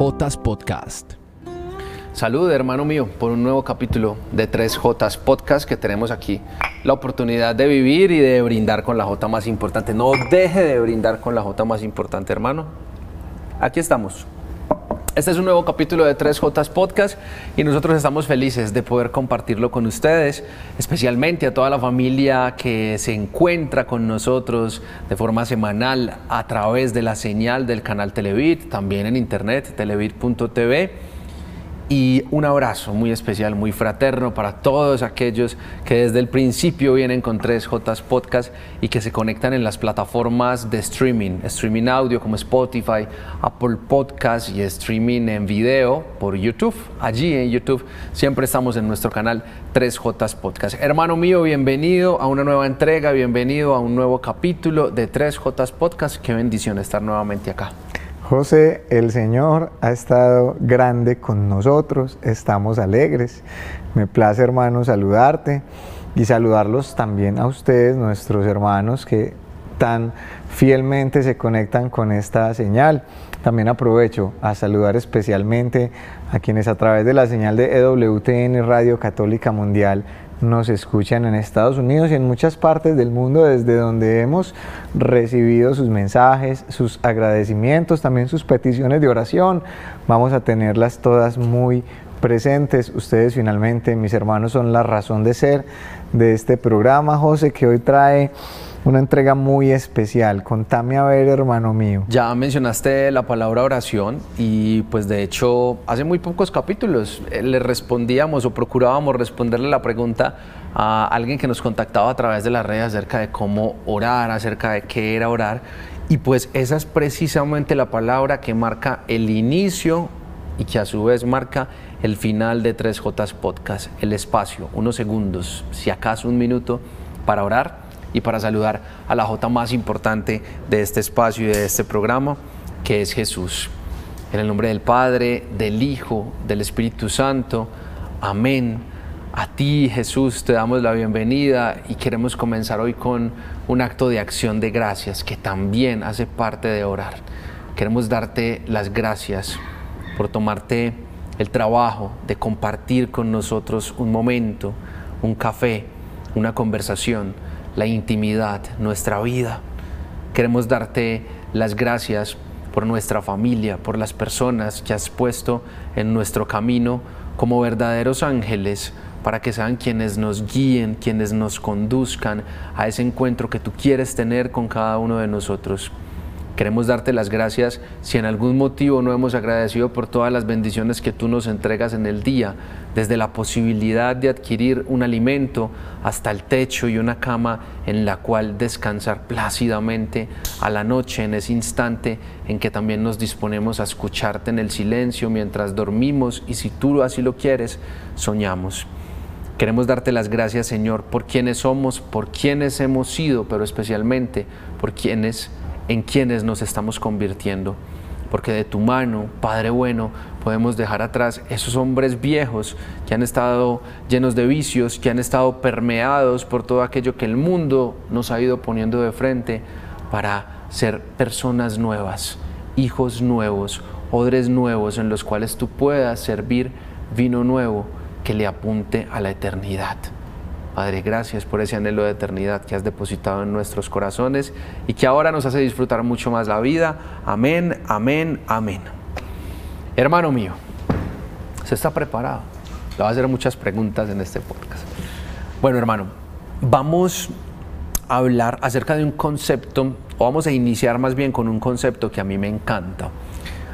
3J Podcast. Salud, hermano mío, por un nuevo capítulo de 3J Podcast que tenemos aquí. La oportunidad de vivir y de brindar con la J más importante. No deje de brindar con la J más importante, hermano. Aquí estamos. Este es un nuevo capítulo de 3J Podcast y nosotros estamos felices de poder compartirlo con ustedes, especialmente a toda la familia que se encuentra con nosotros de forma semanal a través de la señal del canal Televit, también en internet, televit.tv y un abrazo muy especial, muy fraterno para todos aquellos que desde el principio vienen con 3J Podcast y que se conectan en las plataformas de streaming, streaming audio como Spotify, Apple Podcast y streaming en video por YouTube. Allí en YouTube siempre estamos en nuestro canal 3J Podcast. Hermano mío, bienvenido a una nueva entrega, bienvenido a un nuevo capítulo de 3J Podcast. Qué bendición estar nuevamente acá. José, el Señor ha estado grande con nosotros, estamos alegres. Me place, hermano, saludarte y saludarlos también a ustedes, nuestros hermanos que tan fielmente se conectan con esta señal. También aprovecho a saludar especialmente a quienes a través de la señal de EWTN Radio Católica Mundial nos escuchan en Estados Unidos y en muchas partes del mundo desde donde hemos recibido sus mensajes, sus agradecimientos, también sus peticiones de oración. Vamos a tenerlas todas muy presentes. Ustedes finalmente, mis hermanos, son la razón de ser de este programa, José, que hoy trae una entrega muy especial. Contame a ver, hermano mío. Ya mencionaste la palabra oración y pues de hecho hace muy pocos capítulos eh, le respondíamos o procurábamos responderle la pregunta a alguien que nos contactaba a través de las redes acerca de cómo orar, acerca de qué era orar. Y pues esa es precisamente la palabra que marca el inicio y que a su vez marca el final de 3J Podcast, el espacio, unos segundos, si acaso un minuto, para orar y para saludar a la J más importante de este espacio y de este programa, que es Jesús. En el nombre del Padre, del Hijo, del Espíritu Santo. Amén. A ti, Jesús, te damos la bienvenida y queremos comenzar hoy con un acto de acción de gracias que también hace parte de orar. Queremos darte las gracias por tomarte el trabajo de compartir con nosotros un momento, un café, una conversación la intimidad, nuestra vida. Queremos darte las gracias por nuestra familia, por las personas que has puesto en nuestro camino como verdaderos ángeles para que sean quienes nos guíen, quienes nos conduzcan a ese encuentro que tú quieres tener con cada uno de nosotros. Queremos darte las gracias si en algún motivo no hemos agradecido por todas las bendiciones que tú nos entregas en el día, desde la posibilidad de adquirir un alimento hasta el techo y una cama en la cual descansar plácidamente a la noche, en ese instante en que también nos disponemos a escucharte en el silencio mientras dormimos y si tú así lo quieres, soñamos. Queremos darte las gracias, Señor, por quienes somos, por quienes hemos sido, pero especialmente por quienes en quienes nos estamos convirtiendo. Porque de tu mano, Padre bueno, podemos dejar atrás esos hombres viejos que han estado llenos de vicios, que han estado permeados por todo aquello que el mundo nos ha ido poniendo de frente para ser personas nuevas, hijos nuevos, odres nuevos en los cuales tú puedas servir vino nuevo que le apunte a la eternidad. Padre, gracias por ese anhelo de eternidad que has depositado en nuestros corazones y que ahora nos hace disfrutar mucho más la vida. Amén, amén, amén. Hermano mío, ¿se está preparado? Le voy a hacer muchas preguntas en este podcast. Bueno, hermano, vamos a hablar acerca de un concepto, o vamos a iniciar más bien con un concepto que a mí me encanta.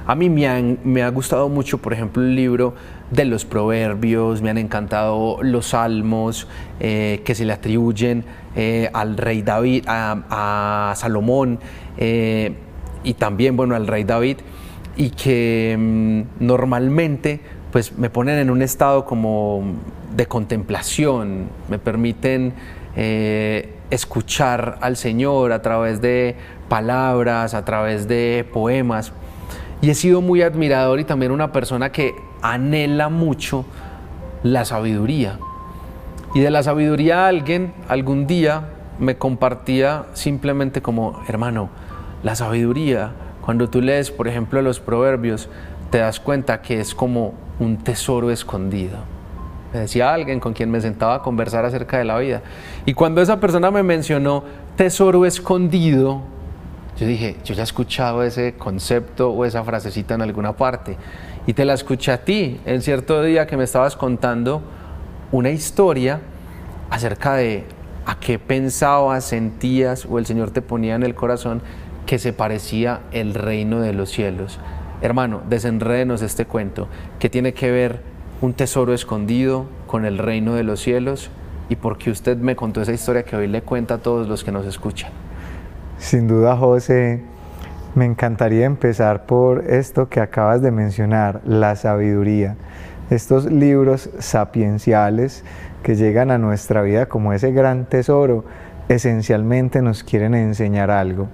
A mí me, me ha gustado mucho, por ejemplo, el libro de los proverbios, me han encantado los salmos eh, que se le atribuyen eh, al rey David, a, Salomón eh, y también, bueno, al rey David y que mm, normalmente pues me ponen en un estado como de contemplación, me permiten escuchar al Señor a través de palabras, a través de poemas. Y he sido muy admirador y también una persona que anhela mucho la sabiduría. Y de la sabiduría alguien algún día me compartía simplemente como, hermano, la sabiduría, cuando tú lees, por ejemplo, los proverbios, te das cuenta que es como un tesoro escondido. Me decía alguien con quien me sentaba a conversar acerca de la vida. Y cuando esa persona me mencionó tesoro escondido, yo dije, yo ya he escuchado ese concepto o esa frasecita en alguna parte. Y te la escuché a ti en cierto día que me estabas contando una historia acerca de a qué pensabas, sentías o el Señor te ponía en el corazón que se parecía el reino de los cielos. Hermano, desenrédenos este cuento, que tiene que ver un tesoro escondido con el reino de los cielos y porque usted me contó esa historia que hoy le cuenta a todos los que nos escuchan. Sin duda, José, me encantaría empezar por esto que acabas de mencionar, la sabiduría. Estos libros sapienciales que llegan a nuestra vida como ese gran tesoro, esencialmente nos quieren enseñar algo,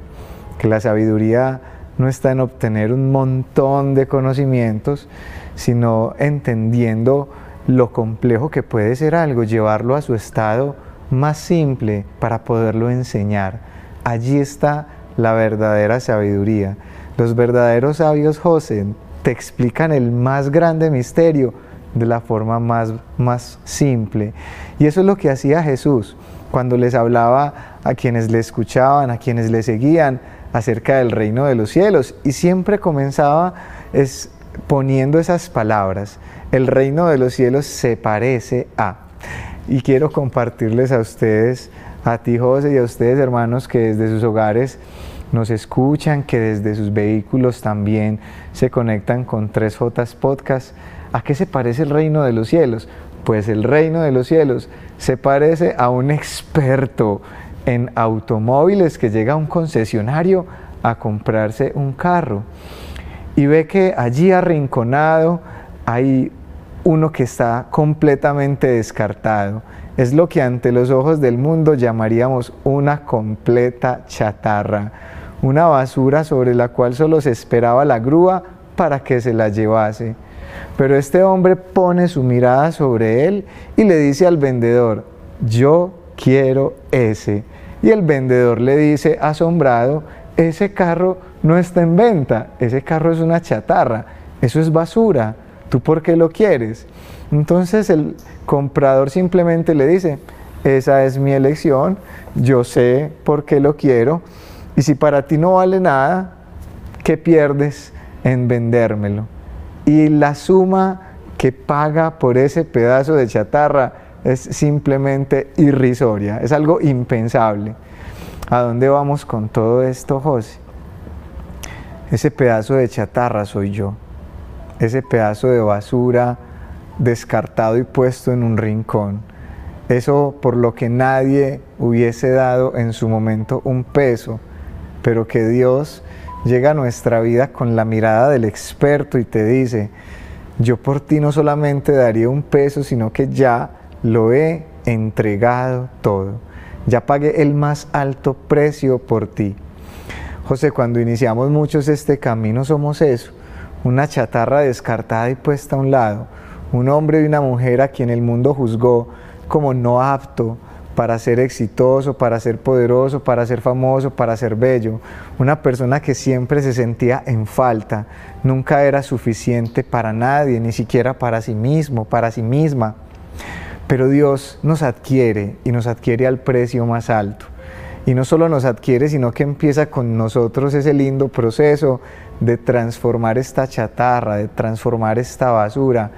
que la sabiduría no está en obtener un montón de conocimientos, sino entendiendo lo complejo que puede ser algo, llevarlo a su estado más simple para poderlo enseñar. Allí está la verdadera sabiduría. Los verdaderos sabios, José, te explican el más grande misterio de la forma más, más simple. Y eso es lo que hacía Jesús cuando les hablaba a quienes le escuchaban, a quienes le seguían acerca del reino de los cielos. Y siempre comenzaba es, poniendo esas palabras. El reino de los cielos se parece a. Y quiero compartirles a ustedes, a ti José y a ustedes hermanos que desde sus hogares nos escuchan, que desde sus vehículos también se conectan con 3J Podcast ¿A qué se parece el reino de los cielos? Pues el reino de los cielos se parece a un experto en automóviles que llega a un concesionario a comprarse un carro y ve que allí arrinconado hay uno que está completamente descartado. Es lo que ante los ojos del mundo llamaríamos una completa chatarra, una basura sobre la cual solo se esperaba la grúa para que se la llevase. Pero este hombre pone su mirada sobre él y le dice al vendedor, yo quiero ese. Y el vendedor le dice, asombrado, ese carro no está en venta, ese carro es una chatarra, eso es basura, ¿tú por qué lo quieres? Entonces el comprador simplemente le dice, esa es mi elección, yo sé por qué lo quiero, y si para ti no vale nada, ¿qué pierdes en vendérmelo? y la suma que paga por ese pedazo de chatarra es simplemente irrisoria, es algo impensable. ¿A dónde vamos con todo esto, José? Ese pedazo de chatarra soy yo, ese pedazo de basura descartado y puesto en un rincón, eso por lo que nadie hubiese dado en su momento un peso, pero que Dios llega a nuestra vida con la mirada del experto y te dice, yo por ti no solamente daría un peso, sino que ya lo he entregado todo. Ya pagué el más alto precio por ti. José, cuando iniciamos muchos este camino somos eso, una chatarra descartada y puesta a un lado, un hombre y una mujer a quien el mundo juzgó como no apto, para ser exitoso, para ser poderoso, para ser famoso, para ser bello. Una persona que siempre se sentía en falta, nunca era suficiente para nadie, ni siquiera para sí mismo, para sí misma. Pero Dios nos adquiere y nos adquiere al precio más alto. Y no solo nos adquiere, sino que empieza con nosotros ese lindo proceso de transformar esta chatarra, de transformar esta basura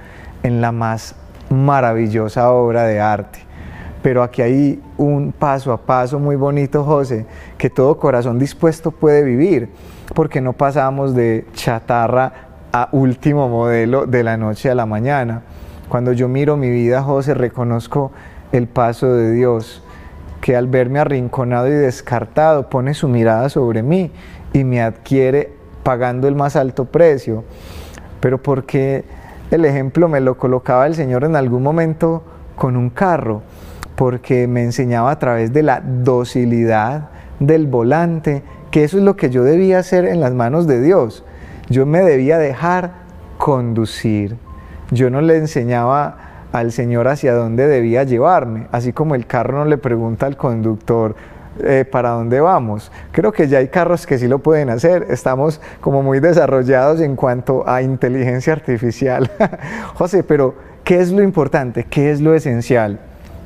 en la más maravillosa obra de arte pero aquí hay un paso a paso muy bonito, José, que todo corazón dispuesto puede vivir, porque no pasamos de chatarra a último modelo de la noche a la mañana. Cuando yo miro mi vida, José, reconozco el paso de Dios, que al verme arrinconado y descartado pone su mirada sobre mí y me adquiere pagando el más alto precio. Pero porque el ejemplo me lo colocaba el Señor en algún momento con un carro porque me enseñaba a través de la docilidad del volante, que eso es lo que yo debía hacer en las manos de Dios. Yo me debía dejar conducir. Yo no le enseñaba al Señor hacia dónde debía llevarme, así como el carro no le pregunta al conductor eh, para dónde vamos. Creo que ya hay carros que sí lo pueden hacer. Estamos como muy desarrollados en cuanto a inteligencia artificial. José, pero ¿qué es lo importante? ¿Qué es lo esencial?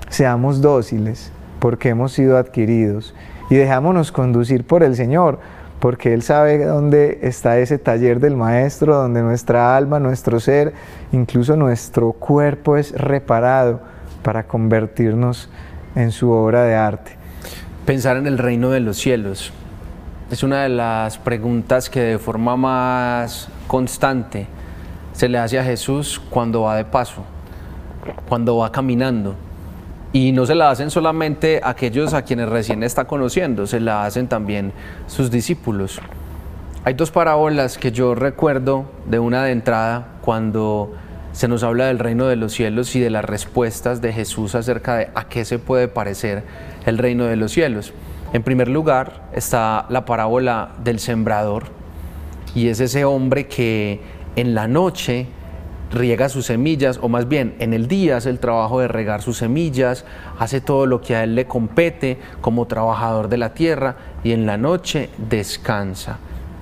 Seamos dóciles porque hemos sido adquiridos y dejámonos conducir por el Señor porque Él sabe dónde está ese taller del Maestro, donde nuestra alma, nuestro ser, incluso nuestro cuerpo es reparado para convertirnos en su obra de arte. Pensar en el reino de los cielos es una de las preguntas que de forma más constante se le hace a Jesús cuando va de paso, cuando va caminando. Y no se la hacen solamente aquellos a quienes recién está conociendo, se la hacen también sus discípulos. Hay dos parábolas que yo recuerdo de una de entrada cuando se nos habla del reino de los cielos y de las respuestas de Jesús acerca de a qué se puede parecer el reino de los cielos. En primer lugar está la parábola del sembrador y es ese hombre que en la noche riega sus semillas, o más bien en el día hace el trabajo de regar sus semillas, hace todo lo que a él le compete como trabajador de la tierra y en la noche descansa,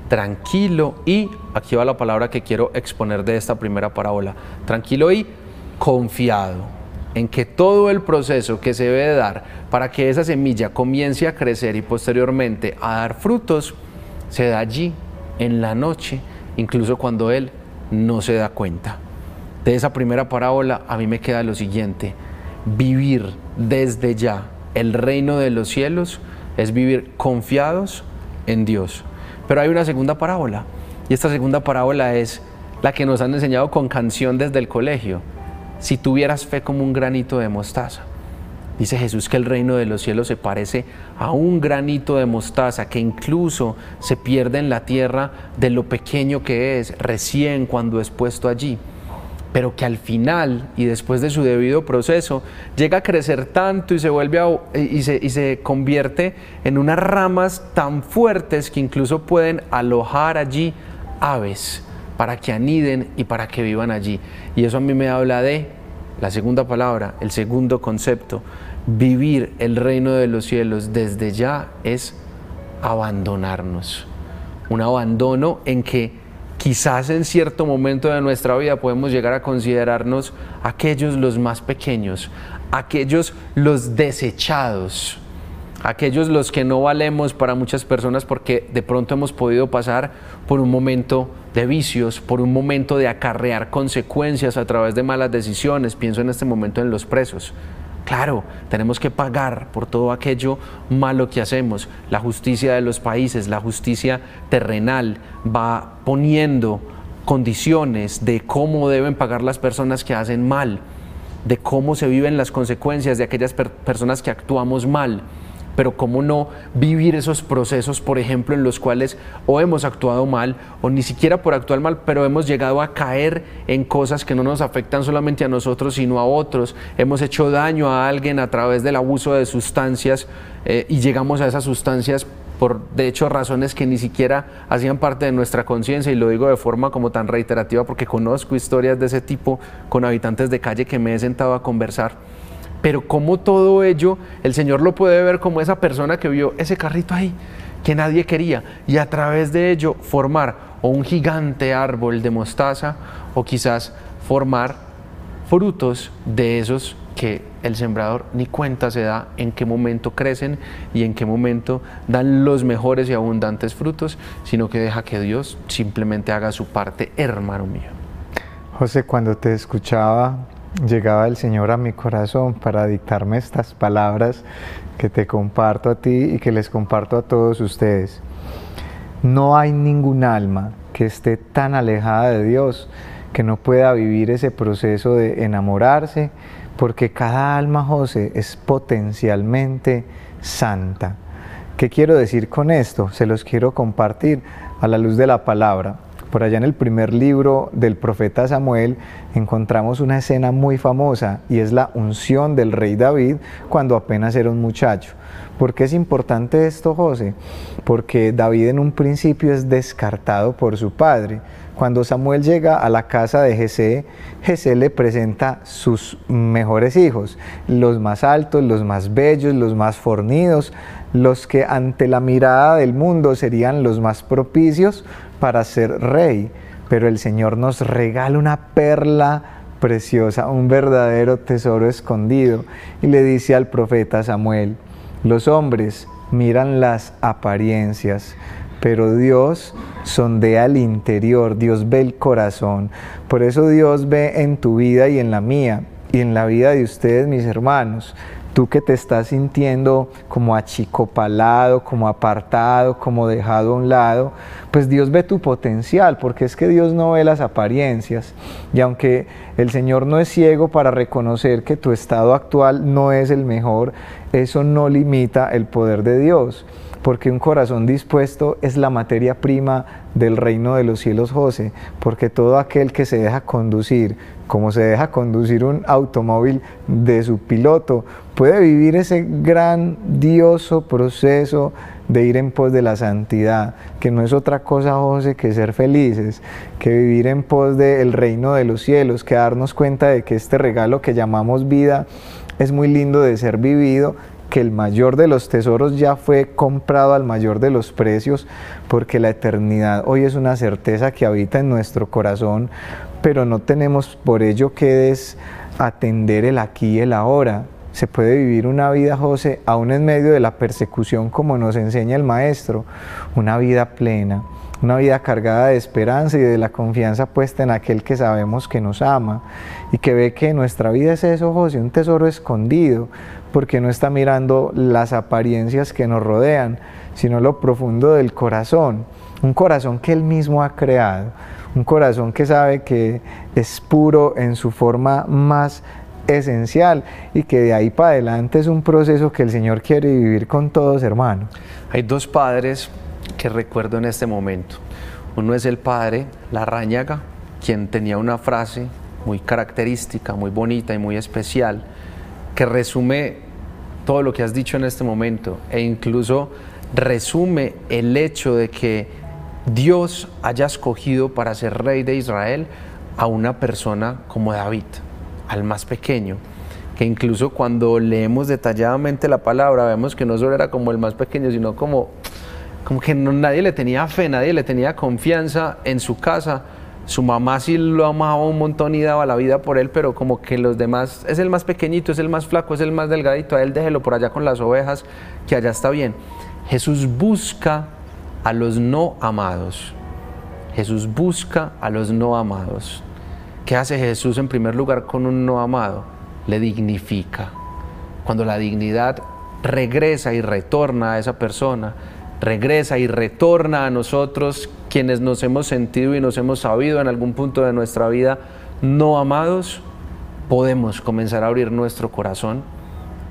tranquilo y, aquí va la palabra que quiero exponer de esta primera parábola, tranquilo y confiado en que todo el proceso que se debe dar para que esa semilla comience a crecer y posteriormente a dar frutos, se da allí en la noche, incluso cuando él no se da cuenta de esa primera parábola a mí me queda lo siguiente, vivir desde ya el reino de los cielos es vivir confiados en Dios. Pero hay una segunda parábola y esta segunda parábola es la que nos han enseñado con canción desde el colegio. Si tuvieras fe como un granito de mostaza. Dice Jesús que el reino de los cielos se parece a un granito de mostaza que incluso se pierde en la tierra de lo pequeño que es recién cuando es puesto allí pero que al final y después de su debido proceso llega a crecer tanto y se vuelve y, se, y se convierte en unas ramas tan fuertes que incluso pueden alojar allí aves para que aniden y para que vivan allí. Y eso a mí me habla de la segunda palabra, el segundo concepto, vivir el reino de los cielos desde ya es abandonarnos. Un abandono en que quizás en cierto momento de nuestra vida podemos llegar a considerarnos aquellos los más pequeños, aquellos los desechados, aquellos los que no valemos para muchas personas porque de pronto hemos podido pasar por un momento de vicios, por un momento de acarrear consecuencias a través de malas decisiones, pienso en este momento en los presos. Claro, tenemos que pagar por todo aquello malo que hacemos. La justicia de los países, la justicia terrenal va poniendo condiciones de cómo deben pagar las personas que hacen mal, de cómo se viven las consecuencias de aquellas personas que actuamos mal pero cómo no vivir esos procesos, por ejemplo, en los cuales o hemos actuado mal o ni siquiera por actuar mal, pero hemos llegado a caer en cosas que no nos afectan solamente a nosotros, sino a otros. Hemos hecho daño a alguien a través del abuso de sustancias eh, y llegamos a esas sustancias por de hecho razones que ni siquiera hacían parte de nuestra conciencia y lo digo de forma como tan reiterativa porque conozco historias de ese tipo con habitantes de calle que me he sentado a conversar pero como todo ello el Señor lo puede ver como esa persona que vio ese carrito ahí que nadie quería y a través de ello formar un gigante árbol de mostaza o quizás formar frutos de esos que el sembrador ni cuenta se da en qué momento crecen y en qué momento dan los mejores y abundantes frutos, sino que deja que Dios simplemente haga su parte, hermano mío. José, cuando te escuchaba llegaba el Señor a mi corazón para dictarme estas palabras que te comparto a ti y que les comparto a todos ustedes. No hay ningún alma que esté tan alejada de Dios que no pueda vivir ese proceso de enamorarse, porque cada alma, José, es potencialmente santa. ¿Qué quiero decir con esto? Se los quiero compartir a la luz de la palabra. Por allá en el primer libro del profeta Samuel encontramos una escena muy famosa y es la unción del rey David cuando apenas era un muchacho. ¿Por qué es importante esto, José? Porque David en un principio es descartado por su padre, Cuando Samuel llega a la casa de Jesé, Jesé le presenta sus mejores hijos, los más altos, los más bellos, los más fornidos, los que ante la mirada del mundo serían los más propicios para ser rey. Pero el Señor nos regala una perla preciosa, un verdadero tesoro escondido, y le dice al profeta Samuel, los hombres miran las apariencias, pero Dios sondea el interior, Dios ve el corazón. Por eso Dios ve en tu vida y en la mía y en la vida de ustedes, mis hermanos. Tú que te estás sintiendo como achicopalado, como apartado, como dejado a un lado, pues Dios ve tu potencial, porque es que Dios no ve las apariencias. Y aunque el Señor no es ciego para reconocer que tu estado actual no es el mejor, eso no limita el poder de Dios porque un corazón dispuesto es la materia prima del reino de los cielos, José, porque todo aquel que se deja conducir, como se deja conducir un automóvil de su piloto, puede vivir ese grandioso proceso de ir en pos de la santidad, que no es otra cosa, José, que ser felices, que vivir en pos del reino de los cielos, que darnos cuenta de que este regalo que llamamos vida es muy lindo de ser vivido que el mayor de los tesoros ya fue comprado al mayor de los precios, porque la eternidad hoy es una certeza que habita en nuestro corazón, pero no tenemos por ello que desatender el aquí y el ahora. Se puede vivir una vida, José, aún en medio de la persecución, como nos enseña el Maestro, una vida plena, una vida cargada de esperanza y de la confianza puesta en aquel que sabemos que nos ama y que ve que nuestra vida es eso, José, un tesoro escondido, porque no está mirando las apariencias que nos rodean, sino lo profundo del corazón, un corazón que Él mismo ha creado, un corazón que sabe que es puro en su forma más esencial y que de ahí para adelante es un proceso que el Señor quiere vivir con todos, hermanos. Hay dos padres que recuerdo en este momento. Uno es el padre Larrañaga, quien tenía una frase muy característica, muy bonita y muy especial, que resume todo lo que has dicho en este momento e incluso resume el hecho de que Dios haya escogido para ser rey de Israel a una persona como David, al más pequeño, que incluso cuando leemos detalladamente la palabra vemos que no solo era como el más pequeño, sino como, como que nadie le tenía fe, nadie le tenía confianza en su casa su mamá sí lo amaba un montón y daba la vida por él, pero como que los demás, es el más pequeñito, es el más flaco, es el más delgadito, a él déjelo por allá con las ovejas, que allá está bien. Jesús busca a los no amados. Jesús busca a los no amados. ¿Qué hace Jesús en primer lugar con un no amado? Le dignifica. Cuando la dignidad regresa y retorna a esa persona, regresa y retorna a nosotros quienes nos hemos sentido y nos hemos sabido en algún punto de nuestra vida no amados, podemos comenzar a abrir nuestro corazón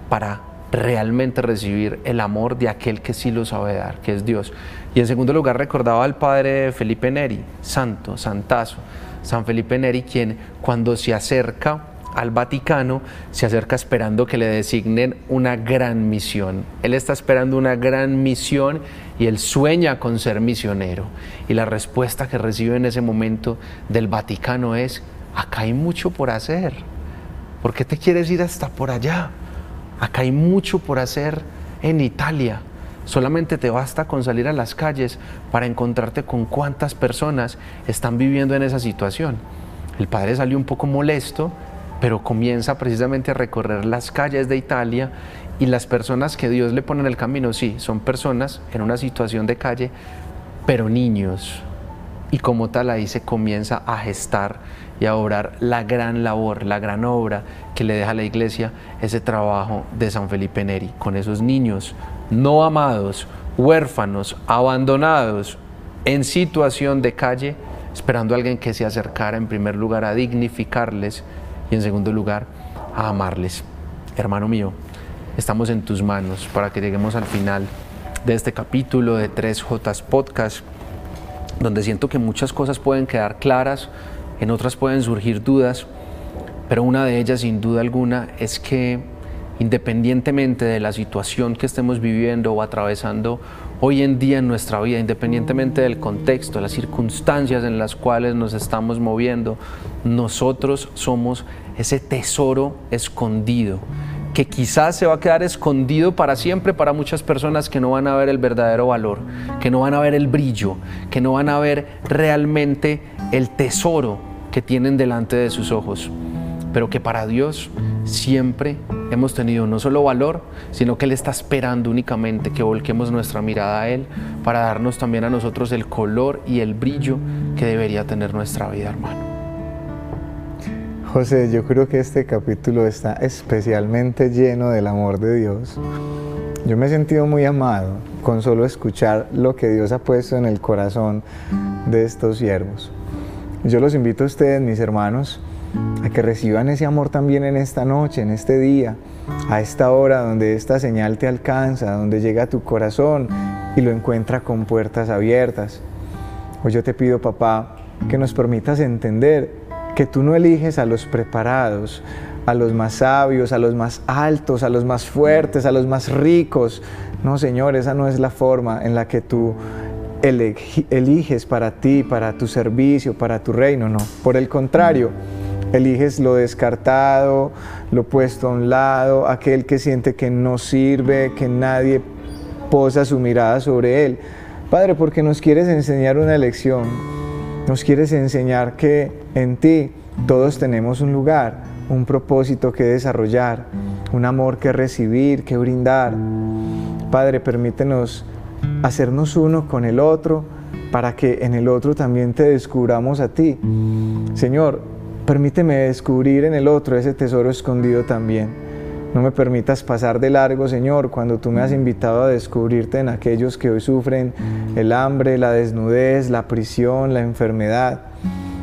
para realmente recibir el amor de aquel que sí lo sabe dar, que es Dios. Y en segundo lugar recordaba al padre Felipe Neri, santo, santazo, San Felipe Neri, quien cuando se acerca al Vaticano, se acerca esperando que le designen una gran misión. Él está esperando una gran misión y él sueña con ser misionero. Y la respuesta que recibe en ese momento del Vaticano es, acá hay mucho por hacer. ¿Por qué te quieres ir hasta por allá? Acá hay mucho por hacer en Italia. Solamente te basta con salir a las calles para encontrarte con cuántas personas están viviendo en esa situación. El padre salió un poco molesto pero comienza precisamente a recorrer las calles de Italia y las personas que Dios le pone en el camino, sí, son personas en una situación de calle, pero niños. Y como tal ahí se comienza a gestar y a obrar la gran labor, la gran obra que le deja a la iglesia ese trabajo de San Felipe Neri, con esos niños no amados, huérfanos, abandonados, en situación de calle, esperando a alguien que se acercara en primer lugar a dignificarles y en segundo lugar a amarles. Hermano mío, estamos en tus manos para que lleguemos al final de este capítulo de 3J Podcast, donde siento que muchas cosas pueden quedar claras, en otras pueden surgir dudas, pero una de ellas sin duda alguna es que independientemente de la situación que estemos viviendo o atravesando hoy en día en nuestra vida, independientemente del contexto, las circunstancias en las cuales nos estamos moviendo, nosotros somos ese tesoro escondido que quizás se va a quedar escondido para siempre para muchas personas que no van a ver el verdadero valor, que no van a ver el brillo, que no van a ver realmente el tesoro que tienen delante de sus ojos, pero que para Dios siempre hemos tenido no solo valor, sino que Él está esperando únicamente que volquemos nuestra mirada a Él para darnos también a nosotros el color y el brillo que debería tener nuestra vida, hermano. José, yo creo que este capítulo está especialmente lleno del amor de Dios. Yo me he sentido muy amado con solo escuchar lo que Dios ha puesto en el corazón de estos siervos. Yo los invito a ustedes, mis hermanos, a que reciban ese amor también en esta noche, en este día, a esta hora donde esta señal te alcanza, donde llega a tu corazón y lo encuentra con puertas abiertas. Hoy yo te pido, papá, que nos permitas entender que tú no eliges a los preparados, a los más sabios, a los más altos, a los más fuertes, a los más ricos. No, Señor, esa no es la forma en la que tú eliges para ti, para tu servicio, para tu reino, no. Por el contrario, eliges lo descartado, lo puesto a un lado, aquel que siente que no sirve, que nadie posa su mirada sobre él. Padre, porque nos quieres enseñar una lección nos quieres enseñar que en ti todos tenemos un lugar, un propósito que desarrollar, un amor que recibir, que brindar. Padre, permítenos hacernos uno con el otro para que en el otro también te descubramos a ti. Señor, permíteme descubrir en el otro ese tesoro escondido también. No me permitas pasar de largo, Señor, cuando tú me has invitado a descubrirte en aquellos que hoy sufren el hambre, la desnudez, la prisión, la enfermedad.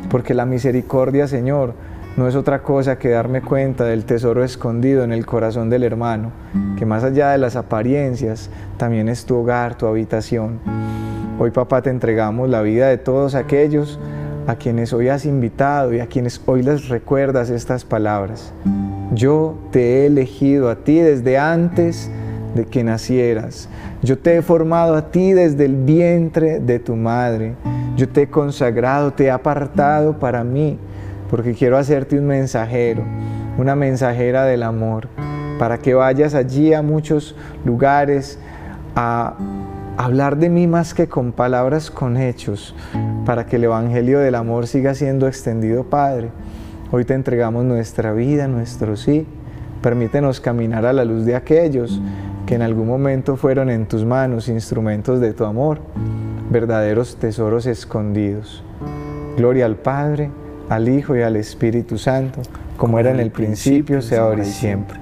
Porque la misericordia, Señor, no es otra cosa que darme cuenta del tesoro escondido en el corazón del hermano, que más allá de las apariencias, también es tu hogar, tu habitación. Hoy, papá, te entregamos la vida de todos aquellos a quienes hoy has invitado y a quienes hoy les recuerdas estas palabras. Yo te he elegido a ti desde antes de que nacieras. Yo te he formado a ti desde el vientre de tu madre. Yo te he consagrado, te he apartado para mí, porque quiero hacerte un mensajero, una mensajera del amor, para que vayas allí a muchos lugares a hablar de mí más que con palabras, con hechos, para que el Evangelio del amor siga siendo extendido, Padre. Hoy te entregamos nuestra vida, nuestro sí. Permítenos caminar a la luz de aquellos que en algún momento fueron en tus manos instrumentos de tu amor, verdaderos tesoros escondidos. Gloria al Padre, al Hijo y al Espíritu Santo, como era en el principio, sea ahora y siempre,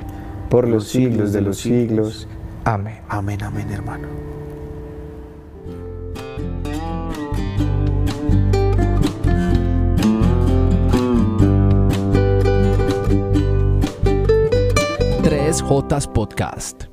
por los siglos de los siglos. Amén. Amén, amén, hermano. Jotas Podcast.